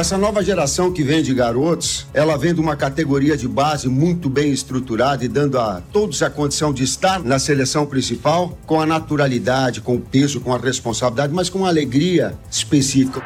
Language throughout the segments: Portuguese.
Essa nova geração que vem de garotos, ela vem de uma categoria de base muito bem estruturada e dando a todos a condição de estar na seleção principal com a naturalidade, com o peso, com a responsabilidade, mas com uma alegria específica.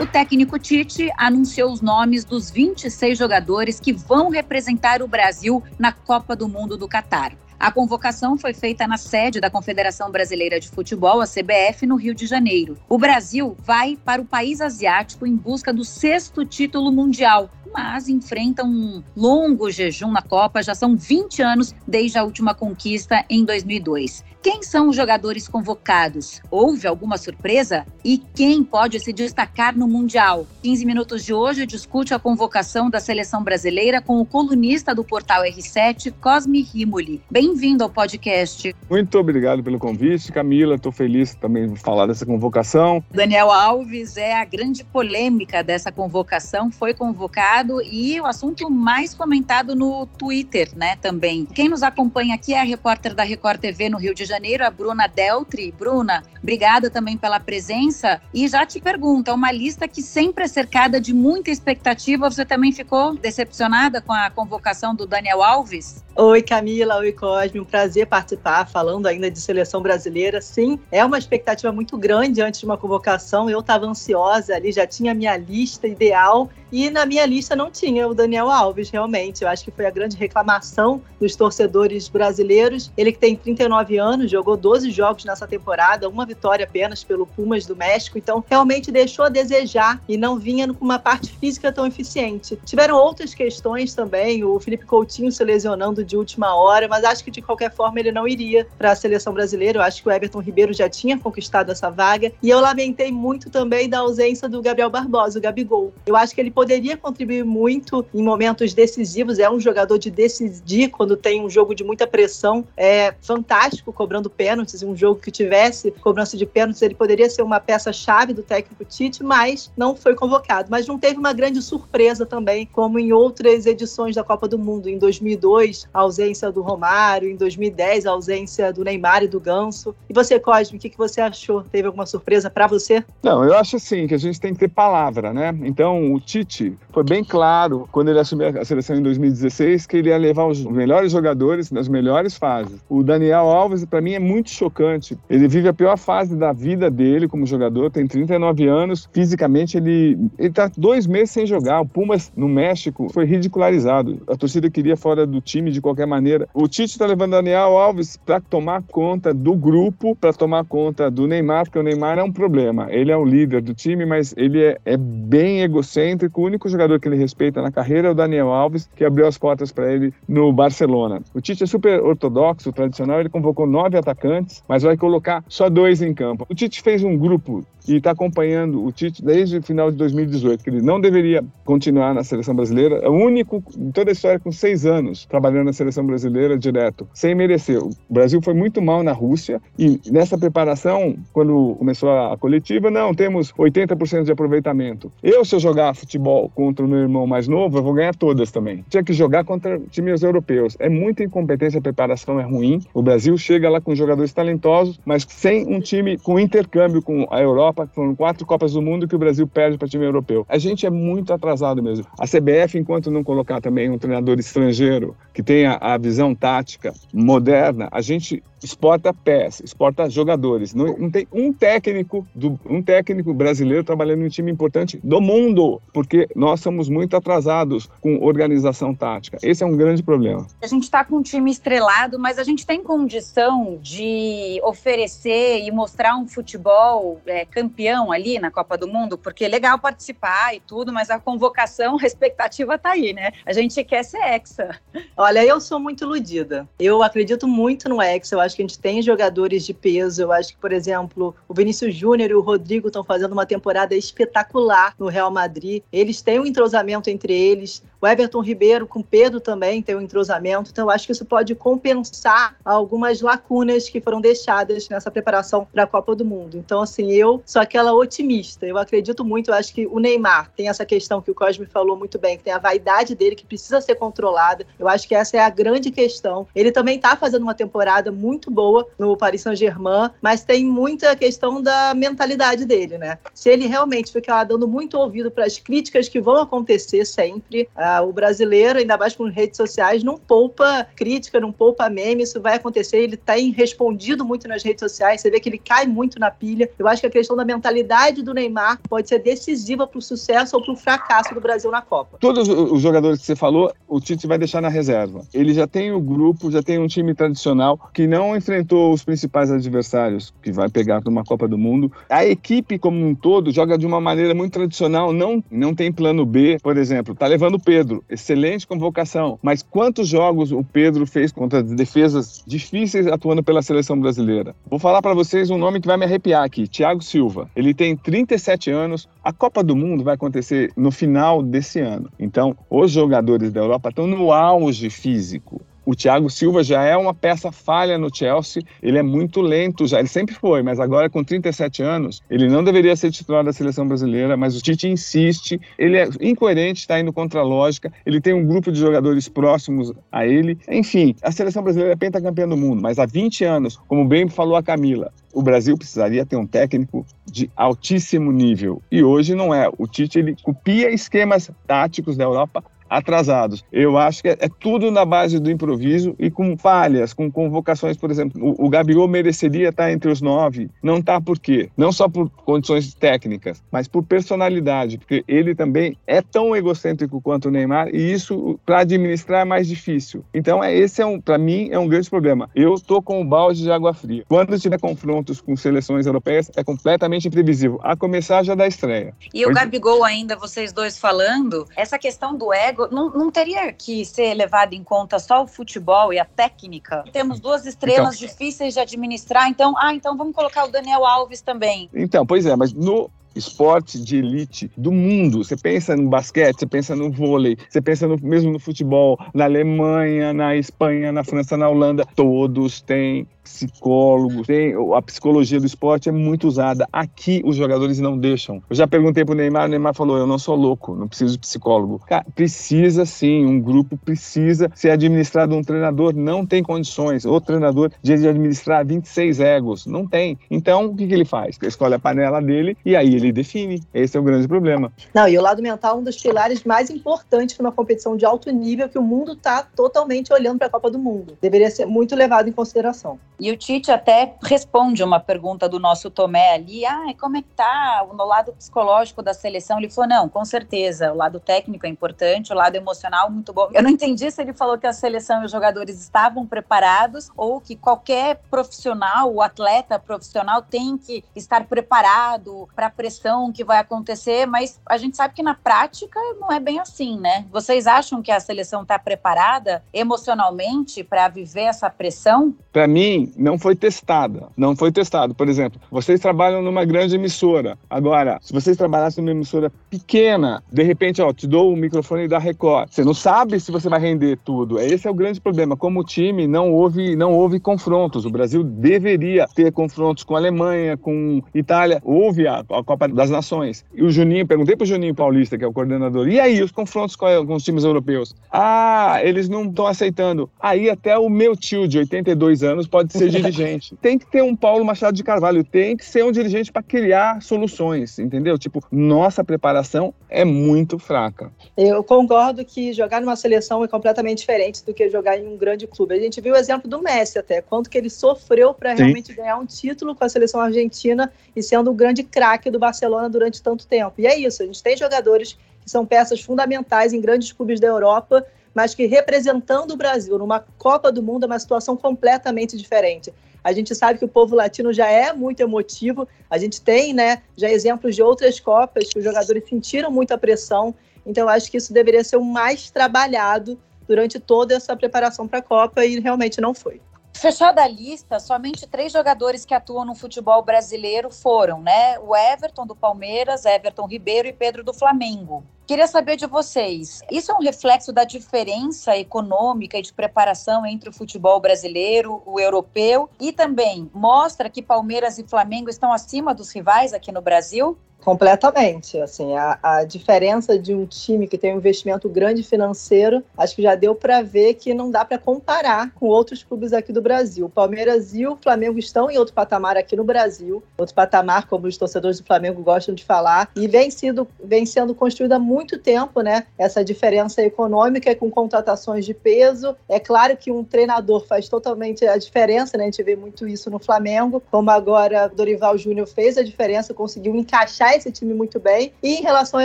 O técnico Tite anunciou os nomes dos 26 jogadores que vão representar o Brasil na Copa do Mundo do Catar. A convocação foi feita na sede da Confederação Brasileira de Futebol, a CBF, no Rio de Janeiro. O Brasil vai para o país asiático em busca do sexto título mundial, mas enfrenta um longo jejum na Copa. Já são 20 anos desde a última conquista em 2002. Quem são os jogadores convocados? Houve alguma surpresa? E quem pode se destacar no Mundial? 15 minutos de hoje discute a convocação da seleção brasileira com o colunista do portal R7, Cosme Rimoli. Bem-vindo ao podcast. Muito obrigado pelo convite, Camila. Estou feliz também de falar dessa convocação. Daniel Alves é a grande polêmica dessa convocação. Foi convocado e o assunto mais comentado no Twitter, né? Também. Quem nos acompanha aqui é a repórter da Record TV no Rio de Janeiro Janeiro, a Bruna Deltri. Bruna, obrigada também pela presença. E já te pergunto, é uma lista que sempre é cercada de muita expectativa. Você também ficou decepcionada com a convocação do Daniel Alves? Oi, Camila. Oi, Cosme. Um prazer participar, falando ainda de seleção brasileira. Sim, é uma expectativa muito grande antes de uma convocação. Eu estava ansiosa ali, já tinha minha lista ideal. E na minha lista não tinha o Daniel Alves, realmente. Eu acho que foi a grande reclamação dos torcedores brasileiros. Ele que tem 39 anos, jogou 12 jogos nessa temporada, uma vitória apenas pelo Pumas do México, então realmente deixou a desejar e não vinha com uma parte física tão eficiente. Tiveram outras questões também, o Felipe Coutinho se lesionando de última hora, mas acho que de qualquer forma ele não iria para a seleção brasileira. Eu acho que o Everton Ribeiro já tinha conquistado essa vaga e eu lamentei muito também da ausência do Gabriel Barbosa, o Gabigol. Eu acho que ele poderia contribuir muito em momentos decisivos, é um jogador de decidir quando tem um jogo de muita pressão, é fantástico cobrando cobrando pênaltis, um jogo que tivesse cobrança de pênaltis, ele poderia ser uma peça-chave do técnico Tite, mas não foi convocado. Mas não teve uma grande surpresa também, como em outras edições da Copa do Mundo. Em 2002, a ausência do Romário, em 2010, a ausência do Neymar e do Ganso. E você, Cosme, o que, que você achou? Teve alguma surpresa para você? Não, eu acho assim que a gente tem que ter palavra, né? Então, o Tite foi bem claro quando ele assumiu a seleção em 2016 que ele ia levar os melhores jogadores nas melhores fases. O Daniel Alves, para mim, é muito chocante. Ele vive a pior fase da vida dele como jogador, tem 39 anos, fisicamente ele está dois meses sem jogar. O Pumas no México foi ridicularizado. A torcida queria fora do time de qualquer maneira. O Tite está levando Daniel Alves para tomar conta do grupo, para tomar conta do Neymar, porque o Neymar é um problema. Ele é o líder do time, mas ele é, é bem egocêntrico. O único jogador que ele respeita na carreira é o Daniel Alves, que abriu as portas para ele no Barcelona. O Tite é super ortodoxo, tradicional, ele convocou nove atacantes, mas vai colocar só dois em campo. O Tite fez um grupo e está acompanhando o Tite desde o final de 2018, que ele não deveria continuar na seleção brasileira. É o único em toda a história com seis anos trabalhando na seleção brasileira direto, sem merecer. O Brasil foi muito mal na Rússia e nessa preparação, quando começou a coletiva, não, temos 80% de aproveitamento. Eu, se eu jogar futebol contra o meu irmão mais novo, eu vou ganhar todas também. Tinha que jogar contra times europeus. É muita incompetência, a preparação é ruim. O Brasil chega lá com jogadores talentosos, mas sem um time com intercâmbio com a Europa foram quatro Copas do Mundo que o Brasil perde para time europeu. A gente é muito atrasado mesmo. A CBF, enquanto não colocar também um treinador estrangeiro que tenha a visão tática moderna, a gente exporta pés, exporta jogadores. Não, não, tem um técnico do, um técnico brasileiro trabalhando em um time importante do mundo, porque nós somos muito atrasados com organização tática. Esse é um grande problema. A gente está com um time estrelado, mas a gente tem condição de oferecer e mostrar um futebol é, campeão ali na Copa do Mundo, porque é legal participar e tudo, mas a convocação, a expectativa tá aí, né? A gente quer ser hexa. Olha, eu sou muito iludida. Eu acredito muito no hexa. Eu acho que a gente tem jogadores de peso. Eu acho que, por exemplo, o Vinícius Júnior e o Rodrigo estão fazendo uma temporada espetacular no Real Madrid. Eles têm um entrosamento entre eles. O Everton Ribeiro com Pedro também tem um entrosamento. Então, eu acho que isso pode compensar algumas lacunas que foram deixadas nessa preparação para a Copa do Mundo. Então, assim, eu sou aquela otimista. Eu acredito muito. Eu acho que o Neymar tem essa questão que o Cosme falou muito bem, que tem a vaidade dele que precisa ser controlada. Eu acho que essa é a grande questão. Ele também está fazendo uma temporada muito boa no Paris Saint-Germain, mas tem muita questão da mentalidade dele, né? Se ele realmente ficar dando muito ouvido para as críticas que vão acontecer sempre, uh, o brasileiro, ainda mais com redes sociais, não poupa crítica, não poupa meme, isso vai acontecer. Ele tem respondido muito nas redes sociais, você vê que ele cai muito na pilha. Eu acho que a questão da mentalidade do Neymar pode ser decisiva para o sucesso ou para o fracasso do Brasil na Copa. Todos os jogadores que você falou, o Tite vai deixar na reserva. Ele já tem o grupo, já tem um time tradicional que não enfrentou os principais adversários que vai pegar numa Copa do Mundo. A equipe como um todo joga de uma maneira muito tradicional, não, não tem plano B, por exemplo. Tá levando o Pedro, excelente convocação, mas quantos jogos o Pedro fez contra defesas difíceis atuando pela seleção brasileira? Vou falar para vocês um nome que vai me arrepiar aqui, Thiago Silva. Ele tem 37 anos, a Copa do Mundo vai acontecer no final desse ano. Então, os jogadores da Europa estão no auge físico. O Thiago Silva já é uma peça falha no Chelsea, ele é muito lento já, ele sempre foi, mas agora com 37 anos, ele não deveria ser titular da seleção brasileira, mas o Tite insiste, ele é incoerente, está indo contra a lógica, ele tem um grupo de jogadores próximos a ele. Enfim, a seleção brasileira é pentacampeã do mundo, mas há 20 anos, como bem falou a Camila, o Brasil precisaria ter um técnico de altíssimo nível. E hoje não é. O Tite ele copia esquemas táticos da Europa atrasados. Eu acho que é, é, tudo na base do improviso e com falhas, com convocações, por exemplo, o, o Gabigol mereceria estar entre os nove, não está por quê? Não só por condições técnicas, mas por personalidade, porque ele também é tão egocêntrico quanto o Neymar e isso para administrar é mais difícil. Então é esse é um, para mim é um grande problema. Eu tô com o balde de água fria. Quando tiver confrontos com seleções europeias é completamente imprevisível, a começar já da estreia. E o Gabigol ainda vocês dois falando, essa questão do ego não, não teria que ser levado em conta só o futebol e a técnica? Temos duas estrelas então, difíceis de administrar, então, ah, então vamos colocar o Daniel Alves também. Então, pois é, mas no esporte de elite do mundo. Você pensa no basquete, você pensa no vôlei, você pensa no, mesmo no futebol, na Alemanha, na Espanha, na França, na Holanda, todos têm psicólogos, tem, a psicologia do esporte é muito usada. Aqui os jogadores não deixam. Eu já perguntei pro Neymar, o Neymar falou: eu não sou louco, não preciso de psicólogo. Cara, precisa sim, um grupo precisa ser administrado. Um treinador não tem condições, o treinador de administrar 26 egos, não tem. Então, o que, que ele faz? Ele escolhe a panela dele e aí ele define. Esse é o grande problema. Não, e o lado mental é um dos pilares mais importantes para uma competição de alto nível que o mundo está totalmente olhando para a Copa do Mundo. Deveria ser muito levado em consideração. E o Tite até responde uma pergunta do nosso Tomé ali, ah, como é que tá no lado psicológico da seleção? Ele falou, não, com certeza, o lado técnico é importante, o lado emocional muito bom. Eu não entendi se ele falou que a seleção e os jogadores estavam preparados ou que qualquer profissional, o atleta profissional tem que estar preparado para a pressão que vai acontecer, mas a gente sabe que na prática não é bem assim, né? Vocês acham que a seleção está preparada emocionalmente para viver essa pressão? Para mim, não foi testada. Não foi testado. Por exemplo, vocês trabalham numa grande emissora. Agora, se vocês trabalhassem numa emissora pequena, de repente, ó, te dou o microfone da Record. Você não sabe se você vai render tudo. Esse é o grande problema. Como time, não houve, não houve confrontos. O Brasil deveria ter confrontos com a Alemanha, com Itália. Houve a, a Copa das Nações. E o Juninho, perguntei pro Juninho Paulista, que é o coordenador, e aí, os confrontos com, com os times europeus? Ah, eles não estão aceitando. Aí até o meu tio de 82 anos pode ser dirigente. Tem que ter um Paulo Machado de Carvalho, tem que ser um dirigente para criar soluções, entendeu? Tipo, nossa preparação é muito fraca. Eu concordo que jogar numa seleção é completamente diferente do que jogar em um grande clube. A gente viu o exemplo do Messi até, quanto que ele sofreu para realmente ganhar um título com a seleção argentina e sendo o grande craque do Barcelona durante tanto tempo. E é isso, a gente tem jogadores que são peças fundamentais em grandes clubes da Europa, mas que representando o Brasil numa Copa do Mundo é uma situação completamente diferente. A gente sabe que o povo latino já é muito emotivo, a gente tem né, já exemplos de outras Copas que os jogadores sentiram muita pressão, então eu acho que isso deveria ser o mais trabalhado durante toda essa preparação para a Copa e realmente não foi. Fechada a lista, somente três jogadores que atuam no futebol brasileiro foram, né? O Everton do Palmeiras, Everton Ribeiro e Pedro do Flamengo. Queria saber de vocês, isso é um reflexo da diferença econômica e de preparação entre o futebol brasileiro, o europeu, e também mostra que Palmeiras e Flamengo estão acima dos rivais aqui no Brasil? Completamente. Assim, a, a, diferença de um time que tem um investimento grande financeiro, acho que já deu para ver que não dá para comparar com outros clubes aqui do Brasil. O Palmeiras e o Flamengo estão em outro patamar aqui no Brasil, outro patamar, como os torcedores do Flamengo gostam de falar, e vem, sido, vem sendo construída há muito tempo, né? Essa diferença econômica com contratações de peso. É claro que um treinador faz totalmente a diferença, né? A gente vê muito isso no Flamengo, como agora Dorival Júnior fez a diferença, conseguiu encaixar esse time muito bem. E em relação à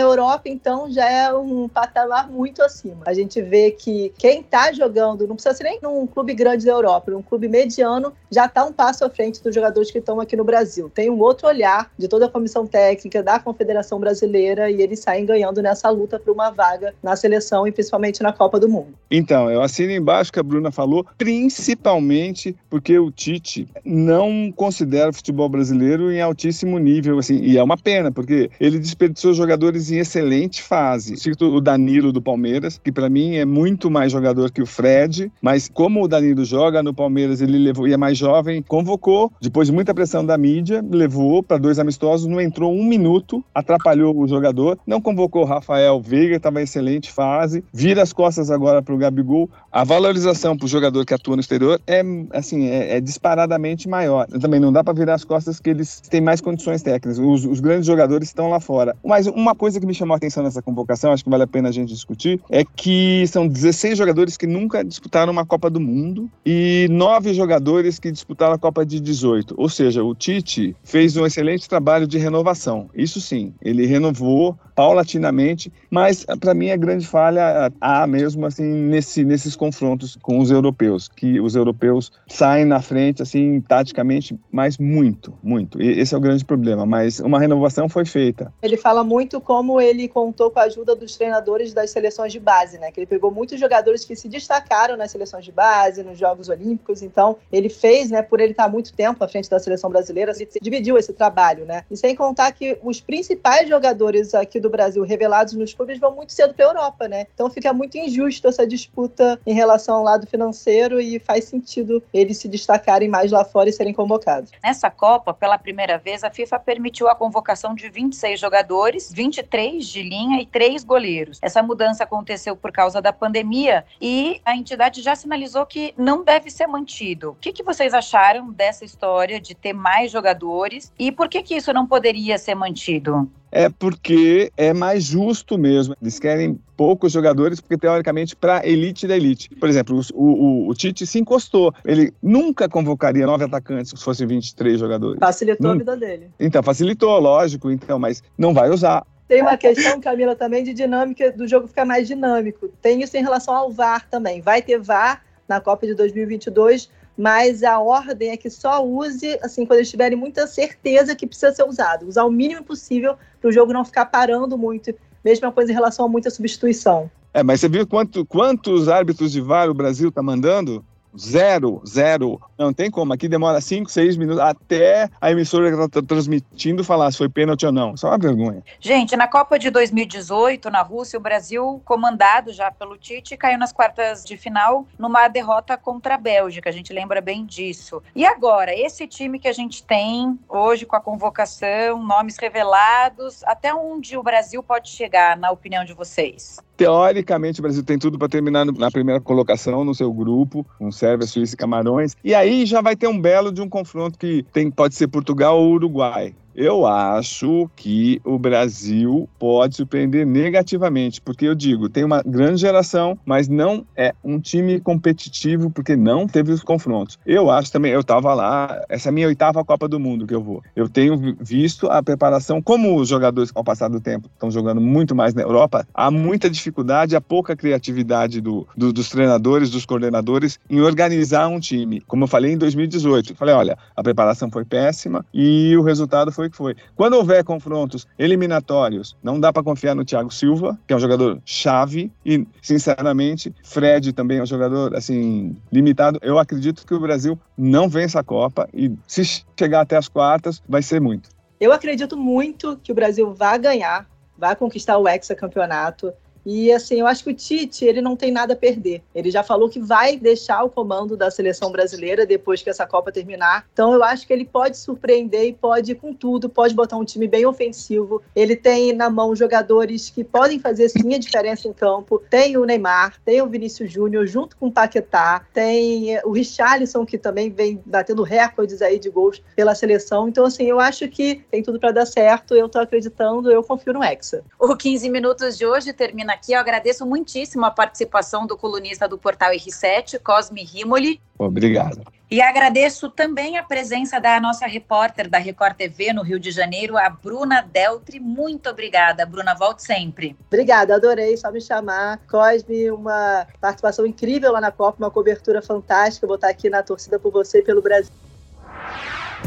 Europa, então, já é um patamar muito acima. A gente vê que quem está jogando, não precisa ser nem num clube grande da Europa, num clube mediano, já está um passo à frente dos jogadores que estão aqui no Brasil. Tem um outro olhar de toda a comissão técnica, da Confederação Brasileira, e eles saem ganhando nessa luta por uma vaga na seleção e principalmente na Copa do Mundo. Então, eu assino embaixo que a Bruna falou, principalmente porque o Tite não considera o futebol brasileiro em altíssimo nível, assim, e é uma pena, porque ele desperdiçou jogadores em excelente fase. Cito o Danilo do Palmeiras, que para mim é muito mais jogador que o Fred, mas como o Danilo joga no Palmeiras, ele levou e é mais jovem, convocou, depois de muita pressão da mídia, levou para dois amistosos, não entrou um minuto, atrapalhou o jogador, não convocou o Rafael Veiga, estava em excelente fase, vira as costas agora para o Gabigol. A valorização para o jogador que atua no exterior é assim é, é disparadamente maior. Também não dá para virar as costas que eles têm mais condições técnicas. Os, os grandes jogadores estão lá fora. Mas uma coisa que me chamou a atenção nessa convocação, acho que vale a pena a gente discutir, é que são 16 jogadores que nunca disputaram uma Copa do Mundo e nove jogadores que disputaram a Copa de 18. Ou seja, o Tite fez um excelente trabalho de renovação. Isso sim, ele renovou paulatinamente, mas para mim a grande falha há mesmo assim nesse, nesses confrontos com os europeus, que os europeus saem na frente assim taticamente, mas muito, muito. E esse é o grande problema. Mas uma renovação foi feita. Ele fala muito como ele contou com a ajuda dos treinadores das seleções de base, né? Que ele pegou muitos jogadores que se destacaram nas seleções de base, nos Jogos Olímpicos. Então, ele fez, né? Por ele estar muito tempo à frente da seleção brasileira, ele dividiu esse trabalho, né? E sem contar que os principais jogadores aqui do Brasil revelados nos clubes vão muito cedo para a Europa, né? Então fica muito injusto essa disputa em relação ao lado financeiro e faz sentido eles se destacarem mais lá fora e serem convocados. Nessa Copa, pela primeira vez, a FIFA permitiu a convocação de de 26 jogadores, 23 de linha e 3 goleiros. Essa mudança aconteceu por causa da pandemia e a entidade já sinalizou que não deve ser mantido. O que, que vocês acharam dessa história de ter mais jogadores e por que, que isso não poderia ser mantido? É porque é mais justo mesmo. Eles querem poucos jogadores, porque teoricamente para elite da elite. Por exemplo, o, o, o, Tite se encostou. Ele nunca convocaria nove atacantes se fossem 23 jogadores. Facilitou a vida dele. Então, facilitou, lógico, então, mas não vai usar. Tem uma questão, Camila, também de dinâmica do jogo ficar mais dinâmico. Tem isso em relação ao VAR também. Vai ter VAR na Copa de 2022 mas a ordem é que só use assim quando eles tiverem muita certeza que precisa ser usado, usar o mínimo possível para o jogo não ficar parando muito. Mesma coisa em relação a muita substituição. É, mas você viu quanto, quantos árbitros de VAR o Brasil está mandando? Zero, zero. Não tem como. Aqui demora 5, 6 minutos até a emissora que está transmitindo falar se foi pênalti ou não. É uma vergonha. Gente, na Copa de 2018, na Rússia, o Brasil, comandado já pelo Tite, caiu nas quartas de final numa derrota contra a Bélgica. A gente lembra bem disso. E agora, esse time que a gente tem hoje com a convocação, nomes revelados, até onde o Brasil pode chegar, na opinião de vocês? Teoricamente, o Brasil tem tudo para terminar na primeira colocação no seu grupo, com Sérvia, Suíça e Camarões. E aí já vai ter um belo de um confronto que tem, pode ser Portugal ou Uruguai. Eu acho que o Brasil pode surpreender negativamente, porque eu digo, tem uma grande geração, mas não é um time competitivo porque não teve os confrontos. Eu acho também, eu estava lá, essa é a minha oitava Copa do Mundo que eu vou. Eu tenho visto a preparação, como os jogadores ao passar do tempo estão jogando muito mais na Europa, há muita dificuldade, há pouca criatividade do, do, dos treinadores, dos coordenadores em organizar um time. Como eu falei em 2018, eu falei, olha, a preparação foi péssima e o resultado foi foi que foi. Quando houver confrontos eliminatórios, não dá para confiar no Thiago Silva, que é um jogador chave, e, sinceramente, Fred também é um jogador, assim, limitado. Eu acredito que o Brasil não vence a Copa e, se chegar até as quartas, vai ser muito. Eu acredito muito que o Brasil vai ganhar vai conquistar o hexacampeonato. E assim, eu acho que o Tite, ele não tem nada a perder. Ele já falou que vai deixar o comando da seleção brasileira depois que essa Copa terminar. Então eu acho que ele pode surpreender e pode ir com tudo, pode botar um time bem ofensivo. Ele tem na mão jogadores que podem fazer sim a diferença em campo. Tem o Neymar, tem o Vinícius Júnior junto com o Paquetá, tem o Richarlison que também vem batendo recordes aí de gols pela seleção. Então assim, eu acho que tem tudo para dar certo. Eu tô acreditando, eu confio no Hexa. O 15 minutos de hoje termina aqui. Eu agradeço muitíssimo a participação do colunista do portal R7, Cosme Rimoli. Obrigado. E agradeço também a presença da nossa repórter da Record TV no Rio de Janeiro, a Bruna Deltri. Muito obrigada, Bruna. Volte sempre. Obrigada, adorei, só me chamar. Cosme, uma participação incrível lá na Copa, uma cobertura fantástica. Vou estar aqui na torcida por você e pelo Brasil.